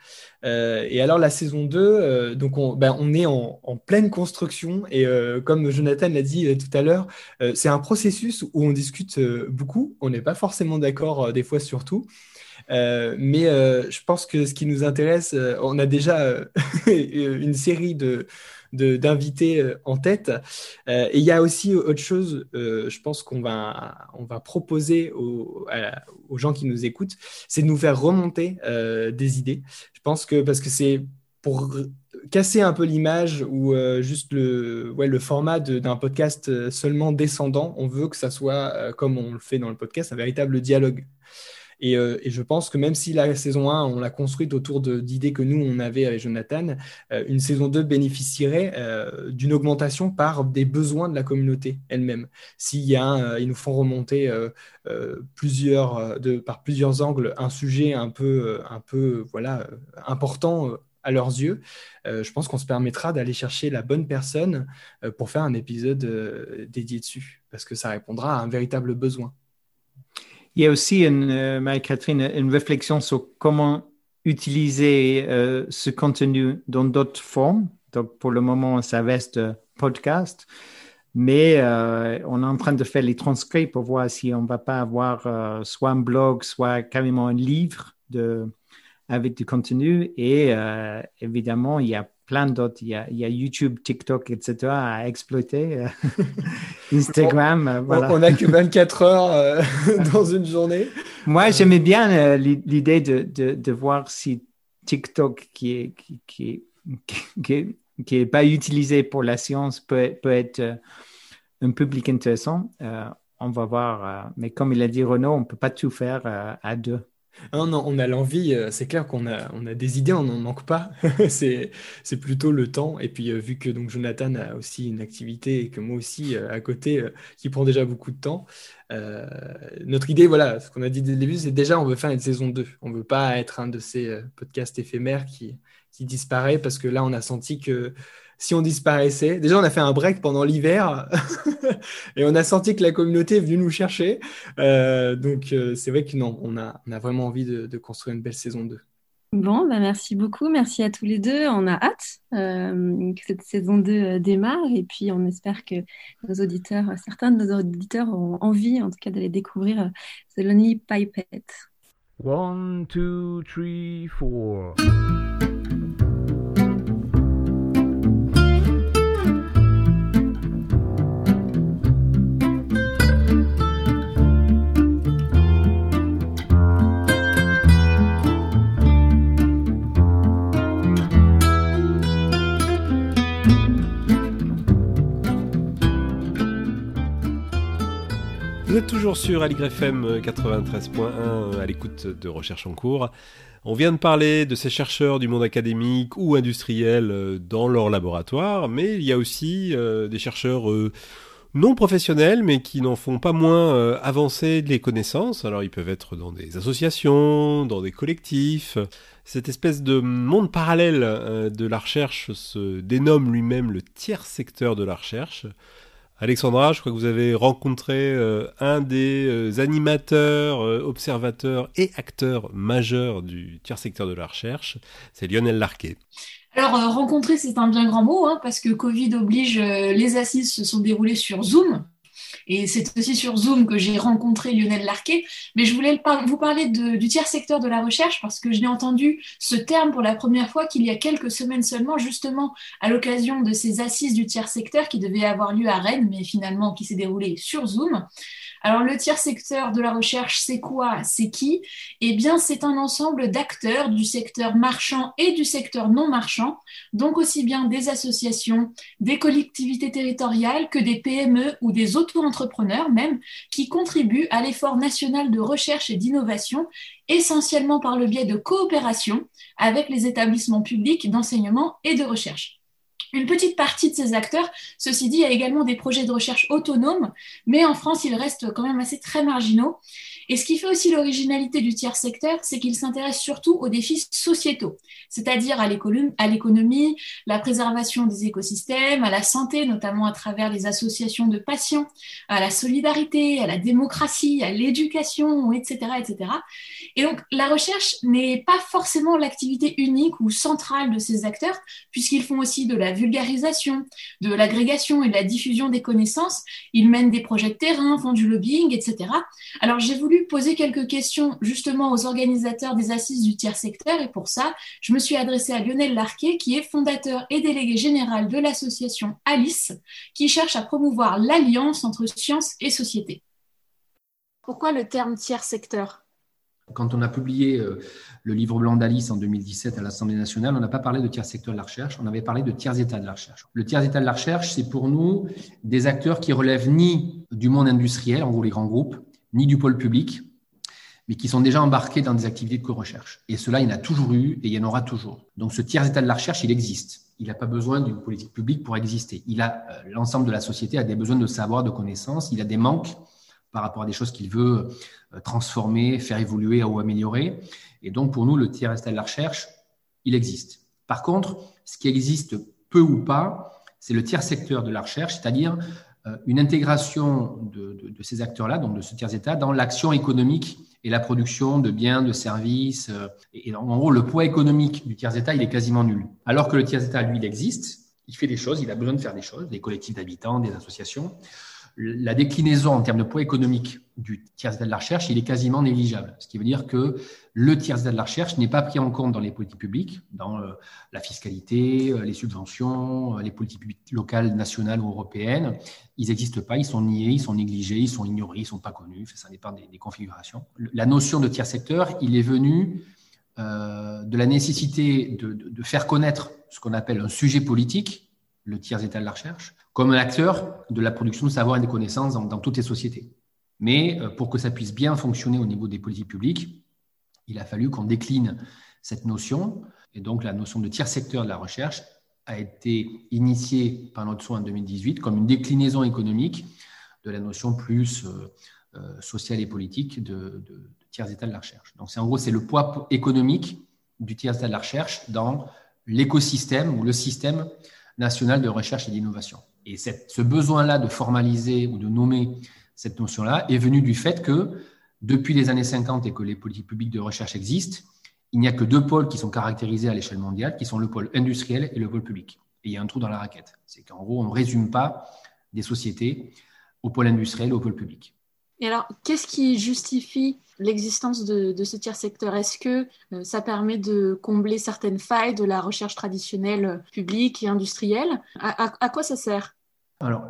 Et alors la saison 2, euh, donc on, ben, on est en, en pleine construction et comme Jonathan l'a dit tout à l'heure, c'est un processus où on discute beaucoup, on n'est pas forcément d'accord des fois sur tout. Mais je pense que ce qui nous intéresse, on a déjà une série de- d'invités euh, en tête. Euh, et il y a aussi autre chose, euh, je pense qu'on va, on va proposer aux, gens qui nous écoutent, c'est de nous faire remonter des idées. Je pense que parce que c'est pour casser un peu l'image ou juste le, ouais, le format d'un podcast seulement descendant, on veut que ça soit, comme on le fait dans le podcast, un véritable dialogue. Et, euh, et je pense que même si la saison 1, on l'a construite autour d'idées que nous, on avait avec Jonathan, euh, une saison 2 bénéficierait euh, d'une augmentation par des besoins de la communauté elle-même. S'il y a, nous font remonter plusieurs, par plusieurs angles un sujet un peu, un peu voilà, important à leurs yeux, je pense qu'on se permettra d'aller chercher la bonne personne pour faire un épisode dédié dessus, parce que ça répondra à un véritable besoin. Il y a aussi, euh, Marie-Catherine, une réflexion sur comment utiliser euh, ce contenu dans d'autres formes. Donc, pour le moment, ça reste euh, podcast, mais on est en train de faire les transcrits pour voir si on ne va pas avoir soit un blog, soit carrément un livre de, avec du contenu. Et évidemment, il y a plein d'autres. Il y a, il y a YouTube, TikTok, etc. à exploiter. Instagram, euh, voilà. On n'a que 24 heures euh, dans une journée. Moi, j'aimais bien euh, l'i- l'idée de, de, de voir si TikTok, qui est, qui, qui est, qui est, qui est pas utilisé pour la science, peut, peut être euh, un public intéressant. Euh, on va voir. euh, mais comme il a dit Renaud, on peut pas tout faire euh, à deux. On a l'envie, euh, c'est clair qu'on a, des idées, on n'en manque pas. C'est, plutôt le temps. Et puis, euh, vu que Jonathan a aussi une activité et que moi aussi euh, à côté qui prend déjà beaucoup de temps, notre idée, voilà, ce qu'on a dit dès le début, c'est déjà on veut faire une saison 2. On veut pas être un de ces podcasts éphémères qui, qui disparaît parce que là, on a senti que si on disparaissait, déjà on a fait un break pendant l'hiver et on a senti que la communauté est venue nous chercher. Euh, donc euh, c'est vrai que non, on a, on a vraiment envie de, de construire une belle saison 2. Bon, bah merci beaucoup. Merci à tous les deux. On a hâte euh, que cette saison 2 euh, démarre et puis on espère que nos auditeurs, certains de nos auditeurs auront envie en tout cas d'aller découvrir The Lonely Pipette. One, two, three, four. Vous êtes toujours sur AligrefM 93.1 à l'écoute de Recherche en cours. On vient de parler de ces chercheurs du monde académique ou industriel euh, dans leur laboratoire, mais il y a aussi euh, des chercheurs euh, non professionnels, mais qui n'en font pas moins avancer les connaissances. Alors ils peuvent être dans des associations, dans des collectifs. Cette espèce de monde parallèle de la recherche se dénomme lui-même le tiers secteur de la recherche. Alexandra, je crois que vous avez rencontré euh, un des euh, animateurs, euh, observateurs et acteurs majeurs du tiers secteur de la recherche, c'est Lionel Larquet. Alors, rencontrer, c'est un bien grand mot, hein, parce que Covid oblige, les assises se sont déroulées sur Zoom. Et c'est aussi sur Zoom que j'ai rencontré Lionel Larquet. Mais je voulais vous parler du tiers secteur de la recherche parce que je l'ai entendu ce terme pour la première fois qu'il y a quelques semaines seulement, justement à l'occasion de ces assises du tiers secteur qui devaient avoir lieu à Rennes, mais finalement qui s'est déroulée sur Zoom. Alors le tiers secteur de la recherche, c'est quoi? C'est qui? Eh bien, c'est un ensemble d'acteurs du secteur marchand et du secteur non marchand, donc aussi bien des associations, des collectivités territoriales que des PME ou des auto-entrepreneurs même, qui contribuent à l'effort national de recherche et d'innovation, essentiellement par le biais de coopération avec les établissements publics d'enseignement et de recherche. Une petite partie de ces acteurs, ceci dit, a également des projets de recherche autonomes, mais en France, ils restent quand même assez très marginaux. Et ce qui fait aussi l'originalité du tiers secteur, c'est qu'il s'intéresse surtout aux défis sociétaux, c'est-à-dire à l'économie, la préservation des écosystèmes, à la santé, notamment à travers les associations de patients, à la solidarité, à la démocratie, à l'éducation, etc., etc. Et donc, la recherche n'est pas forcément l'activité unique ou centrale de ces acteurs, puisqu'ils font aussi de la vulgarisation, de l'agrégation et de la diffusion des connaissances. Ils mènent des projets de terrain, font du lobbying, etc. Alors, j'ai voulu poser quelques questions justement aux organisateurs des assises du tiers secteur et pour ça, je me suis adressée à Lionel Larquet qui est fondateur et délégué général de l'association Alice qui cherche à promouvoir l'alliance entre science et société. Pourquoi le terme tiers secteur? Quand on a publié euh, le livre blanc d'Alice en 2017 à l'Assemblée nationale, on n'a pas parlé de tiers secteur de la recherche, on avait parlé de tiers état de la recherche. Le tiers état de la recherche, c'est pour nous des acteurs qui relèvent ni du monde industriel, en gros les grands groupes, ni du pôle public, mais qui sont déjà embarqués dans des activités de co-recherche. Et cela, il y en a toujours eu et il y en aura toujours. Donc ce tiers état de la recherche, il existe. Il n'a pas besoin d'une politique publique pour exister. Il a euh, l'ensemble de la société a des besoins de savoir, de connaissances. Il a des manques par rapport à des choses qu'il veut euh, transformer, faire évoluer ou améliorer. Et donc pour nous, le tiers état de la recherche, il existe. Par contre, ce qui existe peu ou pas, c'est le tiers secteur de la recherche, c'est-à-dire une intégration de, ces acteurs-là, donc de ce tiers-État, dans l'action économique et la production de biens, de services. Euh, et, en gros, le poids économique du tiers-État, il est quasiment nul. Alors que le tiers-État, lui, il existe, il fait des choses, il a besoin de faire des choses, des collectifs d'habitants, des associations la déclinaison en termes de poids économique du tiers état de la recherche, il est quasiment négligeable. Ce qui veut dire que le tiers état de la recherche n'est pas pris en compte dans les politiques publiques, dans euh, la fiscalité, euh, les subventions, euh, les politiques publiques locales, nationales ou européennes. Ils n'existent pas, ils sont niés, ils sont négligés, ils sont ignorés, ils ne sont pas connus. Ça dépend des, des, configurations. La notion de tiers secteur, il est venu de la nécessité de, de faire connaître ce qu'on appelle un sujet politique, le tiers état de la recherche, comme un acteur de la production de savoir et de connaissances dans, toutes les sociétés. Mais euh, pour que ça puisse bien fonctionner au niveau des politiques publiques, il a fallu qu'on décline cette notion. Et donc, la notion de tiers secteur de la recherche a été initiée par notre soin en 2018 comme une déclinaison économique de la notion plus euh, euh, sociale et politique de, tiers état de la recherche. Donc, c'est en gros, c'est le poids économique du tiers état de la recherche dans l'écosystème ou le système national de recherche et d'innovation. Et ce besoin-là de formaliser ou de nommer cette notion-là est venu du fait que depuis les années 50 et que les politiques publiques de recherche existent, il n'y a que deux pôles qui sont caractérisés à l'échelle mondiale, qui sont le pôle industriel et le pôle public. Et il y a un trou dans la raquette. C'est qu'en gros, on ne résume pas des sociétés au pôle industriel ou au pôle public. Et alors, qu'est-ce qui justifie l'existence de, ce tiers secteur Est-ce que euh, ça permet de combler certaines failles de la recherche traditionnelle euh, publique et industrielle? À, quoi ça sert? Alors,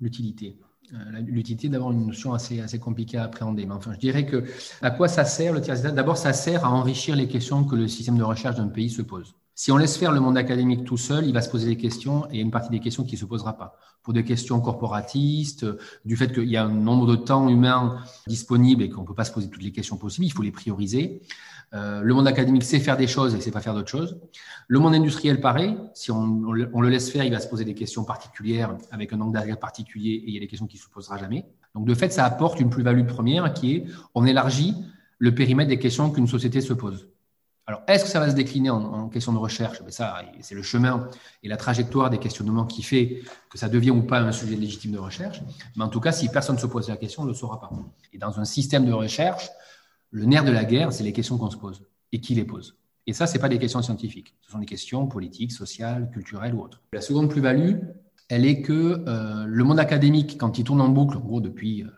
l'utilité. Euh, l'utilité d'avoir une notion assez, assez compliquée à appréhender. Mais enfin, je dirais que à quoi ça sert le tiers D'abord, ça sert à enrichir les questions que le système de recherche d'un pays se pose. Si on laisse faire le monde académique tout seul, il va se poser des questions et une partie des questions qui ne se posera pas. Pour des questions corporatistes, du fait qu'il y a un nombre de temps humain disponible et qu'on ne peut pas se poser toutes les questions possibles, il faut les prioriser. Euh, le monde académique sait faire des choses et sait pas faire d'autres choses. Le monde industriel, pareil. Si on, on, le laisse faire, il va se poser des questions particulières avec un angle d'arrière particulier et il y a des questions qui ne se posera jamais. Donc, de fait, ça apporte une plus-value première qui est on élargit le périmètre des questions qu'une société se pose. Alors, est-ce que ça va se décliner en, question de recherche? Ben Ça, c'est le chemin et la trajectoire des questionnements qui fait que ça devient ou pas un sujet légitime de recherche. Mais en tout cas, si personne ne se pose la question, on ne le saura pas. Et dans un système de recherche, le nerf de la guerre, c'est les questions qu'on se pose et qui les pose. Et ça, ce pas des questions scientifiques. Ce sont des questions politiques, sociales, culturelles ou autres. La seconde plus-value, elle est que euh, le monde académique, quand il tourne en boucle, en gros depuis euh,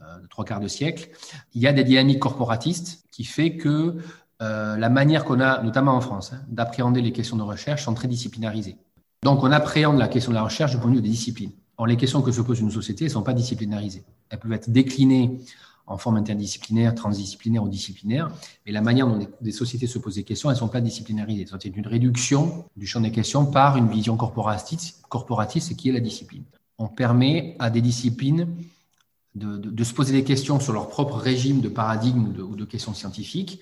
euh, trois quarts de siècle, il y a des dynamiques corporatistes qui fait que euh, la manière qu'on a, notamment en France, hein, d'appréhender les questions de recherche sont très disciplinarisées. Donc, on appréhende la question de la recherche du point de vue des disciplines. Or, les questions que se pose une société ne sont pas disciplinarisées. Elles peuvent être déclinées en forme interdisciplinaire, transdisciplinaire ou disciplinaire, mais la manière dont des sociétés se posent des questions, elles ne sont pas disciplinarisées. C'est une réduction du champ des questions par une vision corporatiste, corporatiste qui est la discipline. On permet à des disciplines de, de, se poser des questions sur leur propre régime de paradigme ou de, questions scientifiques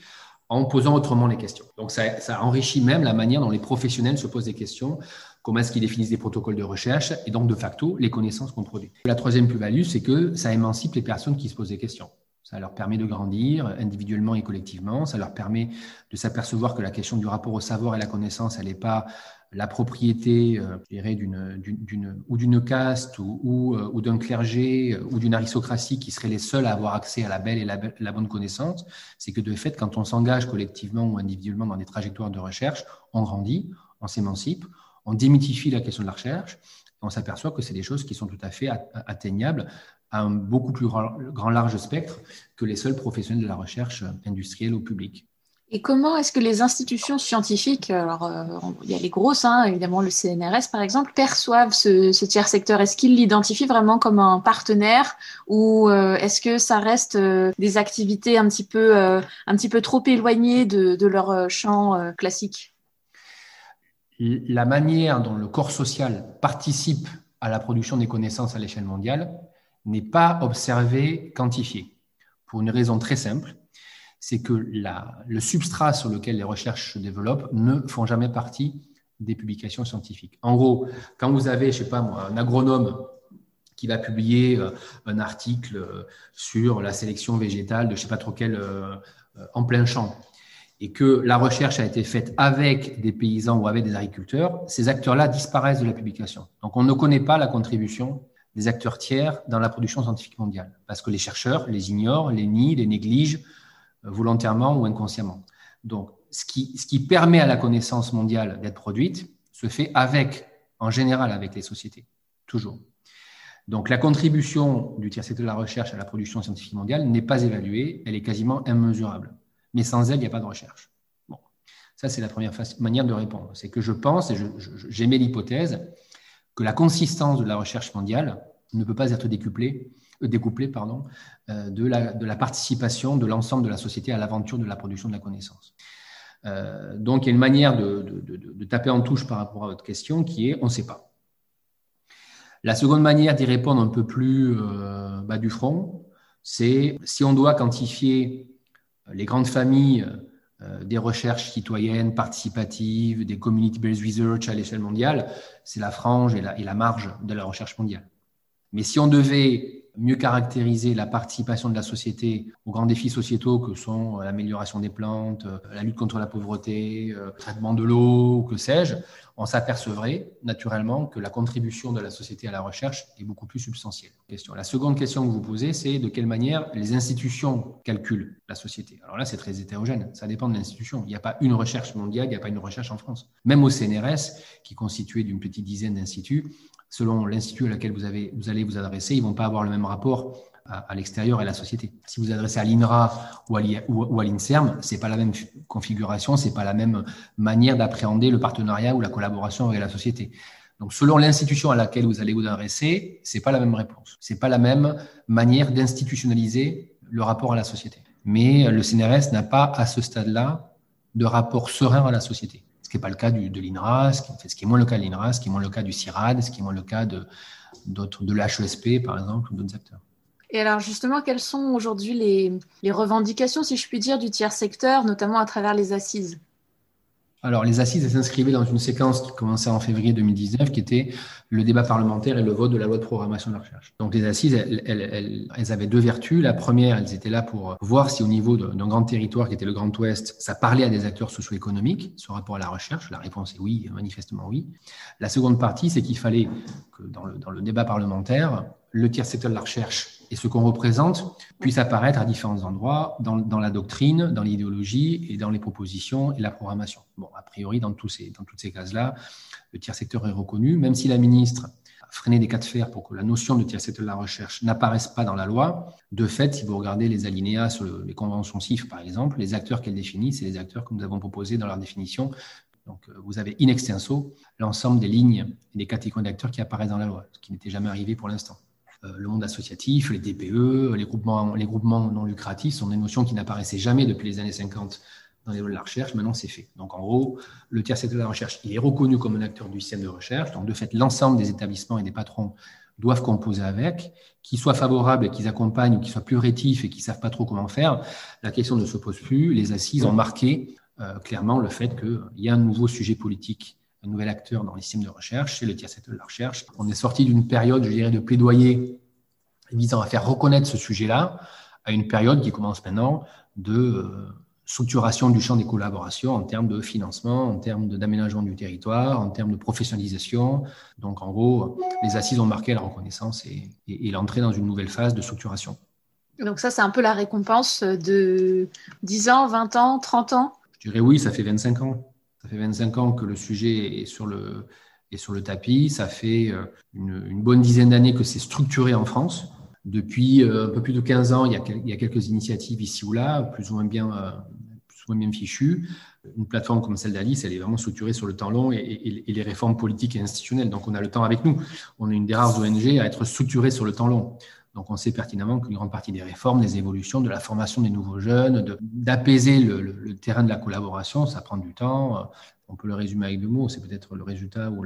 en posant autrement les questions. Donc ça, enrichit même la manière dont les professionnels se posent des questions comment est-ce qu'ils définissent des protocoles de recherche et donc de facto les connaissances qu'on produit. La troisième plus-value, c'est que ça émancipe les personnes qui se posent des questions. Ça leur permet de grandir individuellement et collectivement. Ça leur permet de s'apercevoir que la question du rapport au savoir et la connaissance, elle n'est pas la propriété, euh, d'une, ou d'une caste ou, euh, d'un clergé euh, ou d'une aristocratie qui seraient les seuls à avoir accès à la belle et la, la bonne connaissance. C'est que de fait, quand on s'engage collectivement ou individuellement dans des trajectoires de recherche, on grandit, on s'émancipe, on démythifie la question de la recherche, on s'aperçoit que c'est des choses qui sont tout à fait atteignables à un beaucoup plus grand, large spectre que les seuls professionnels de la recherche industrielle ou publique. Et comment est-ce que les institutions scientifiques, alors euh, il y a les grosses, hein, évidemment le CNRS par exemple, perçoivent ce, tiers secteur? Est-ce qu'ils l'identifient vraiment comme un partenaire ou euh, est-ce que ça reste euh, des activités un petit peu, un petit peu trop éloignées de, de leur champ classique? La manière dont le corps social participe à la production des connaissances à l'échelle mondiale n'est pas observée, quantifiée. Pour une raison très simple, c'est que le substrat sur lequel les recherches se développent ne font jamais partie des publications scientifiques. En gros, quand vous avez, je sais pas moi, un agronome qui va publier euh, un article euh, sur la sélection végétale de je sais pas trop quel euh, en plein champ, et que la recherche a été faite avec des paysans ou avec des agriculteurs, ces acteurs-là disparaissent de la publication. Donc on ne connaît pas la contribution des acteurs tiers dans la production scientifique mondiale, parce que les chercheurs les ignorent, les nient, les négligent volontairement ou inconsciemment. Donc ce qui, ce qui permet à la connaissance mondiale d'être produite se fait avec, en général avec les sociétés, toujours. Donc la contribution du tiers secteur de la recherche à la production scientifique mondiale n'est pas évaluée, elle est quasiment immesurable mais sans elle, il n'y a pas de recherche. Bon, ça, c'est la première manière de répondre. C'est que je pense, et j'émets l'hypothèse, que la consistance de la recherche mondiale ne peut pas être décuplée, découplée pardon, euh, de, la, de, la, participation de l'ensemble de la société à l'aventure de la production de la connaissance. Euh, donc, il y a une manière de, de, taper en touche par rapport à votre question qui est on ne sait pas. La seconde manière d'y répondre un peu plus bas du front, c'est si on doit quantifier les grandes familles euh, des recherches citoyennes, participatives, des community-based research à l'échelle mondiale, c'est la frange et la, et la marge de la recherche mondiale. Mais si on devait mieux caractériser la participation de la société aux grands défis sociétaux que sont l'amélioration des plantes, la lutte contre la pauvreté, le traitement de l'eau, que sais-je, on s'apercevrait naturellement que la contribution de la société à la recherche est beaucoup plus substantielle. Question. La seconde question que vous posez, c'est de quelle manière les institutions calculent la société. Alors là, c'est très hétérogène. Ça dépend de l'institution. Il n'y a pas une recherche mondiale, il n'y a pas une recherche en France. Même au CNRS, qui est constitué d'une petite dizaine d'instituts, selon l'institut à laquelle vous, allez vous adresser, ils ne vont pas avoir le même rapport à, l'extérieur et à la société. Si vous adressez à l'INRA ou à l'INSERM, c'est pas la même configuration, c'est pas la même manière d'appréhender le partenariat ou la collaboration avec la société. Donc, selon l'institution à laquelle vous allez vous adresser, c'est pas la même réponse. C'est pas la même manière d'institutionnaliser le rapport à la société. Mais le CNRS n'a pas, à ce stade-là, de rapport serein à la société. Ce qui n'est pas le cas de l'INRA, ce, ce qui est moins le cas de l'INRA, ce qui est moins le cas du CIRAD, ce qui est moins le cas de, de l'HESP, par exemple, ou d'autres acteurs. Et alors justement, quelles sont aujourd'hui les, revendications, si je puis dire, du tiers secteur, notamment à travers les assises? Alors, les assises s'inscrivaient dans une séquence qui commençait en février 2019, qui était le débat parlementaire et le vote de la loi de programmation de la recherche. Donc, les assises, elles, avaient deux vertus. La première, elles étaient là pour voir si au niveau d'un grand territoire qui était le Grand Ouest, ça parlait à des acteurs socio-économiques, ce rapport à la recherche. La réponse est oui, manifestement oui. La seconde partie, c'est qu'il fallait que dans le, dans le débat parlementaire, le tiers secteur de la recherche et ce qu'on représente puisse apparaître à différents endroits dans, la doctrine, dans l'idéologie et dans les propositions et la programmation. Bon, a priori, dans, tous ces, dans toutes ces cases-là, le tiers secteur est reconnu, même si la ministre a freiné des cas de fer pour que la notion de tiers secteur de la recherche n'apparaisse pas dans la loi. De fait, si vous regardez les alinéas sur les conventions CIF, par exemple, les acteurs qu'elle définit, c'est les acteurs que nous avons proposés dans leur définition Donc, vous avez in extenso l'ensemble des lignes et des catégories d'acteurs qui apparaissent dans la loi, ce qui n'était jamais arrivé pour l'instant. Le monde associatif, les DPE, les groupements, les groupements non lucratifs sont des notions qui n'apparaissaient jamais depuis les années 50 dans les lois de la recherche. Maintenant, c'est fait. Donc, en gros, le tiers secteur de la recherche, il est reconnu comme un acteur du système de recherche. Donc, de fait, l'ensemble des établissements et des patrons doivent composer avec, qu'ils soient favorables, qu'ils accompagnent ou qu'ils soient plus rétifs et qu'ils savent pas trop comment faire. La question ne se pose plus. Les assises ont marqué euh, clairement le fait qu'il y a un nouveau sujet politique, un nouvel acteur dans les systèmes de recherche, c'est le tiers de la recherche. On est sorti d'une période, je dirais, de plaidoyer visant à faire reconnaître ce sujet-là à une période qui commence maintenant de euh, structuration du champ des collaborations en termes de financement, en termes d'aménagement du territoire, en termes de professionnalisation. Donc, en gros, les assises ont marqué la reconnaissance et, l'entrée dans une nouvelle phase de structuration. Donc ça, c'est un peu la récompense de 10 ans, 20 ans, 30 ans? Je dirais oui, ça fait 25 ans. Ça fait 25 ans que le sujet est sur le, tapis. Ça fait euh, une, bonne dizaine d'années que c'est structuré en France. Depuis euh, un peu plus de 15 ans, il y, a, quelques initiatives ici ou là, plus ou moins bien, euh, plus ou fichues. Une plateforme comme celle d'Alice, elle est vraiment structurée sur le temps long et, et, les réformes politiques et institutionnelles. Donc, on a le temps avec nous. On est une des rares ONG à être structurée sur le temps long. Donc, on sait pertinemment qu'une grande partie des réformes, des évolutions, de la formation des nouveaux jeunes, d'apaiser le, terrain de la collaboration, ça prend du temps. On peut le résumer avec deux mots. C'est peut-être le résultat ou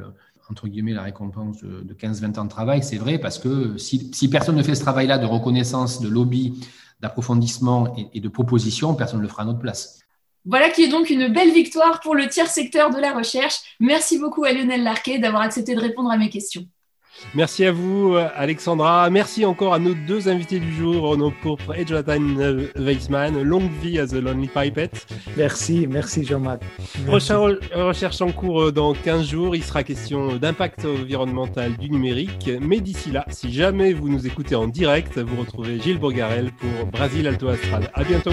entre guillemets, la récompense de, 15-20 ans de travail. C'est vrai parce que si, personne ne fait ce travail-là de reconnaissance, de lobby, d'approfondissement et, de proposition, personne ne le fera à notre place. Voilà qui est donc une belle victoire pour le tiers secteur de la recherche. Merci beaucoup à Lionel Larquet d'avoir accepté de répondre à mes questions. Merci à vous, euh, Alexandra. Merci encore à nos deux invités du jour, Renaud Pourpre et Jonathan Weissman. Longue vie à The Lonely Pipette. Merci, merci Jean-Marc. Prochaine recherche en cours dans 15 jours. Il sera question d'impact environnemental du numérique. Mais d'ici là, si jamais vous nous écoutez en direct, vous retrouvez Gilles Bourgarel pour Brasil Alto Astral. À bientôt.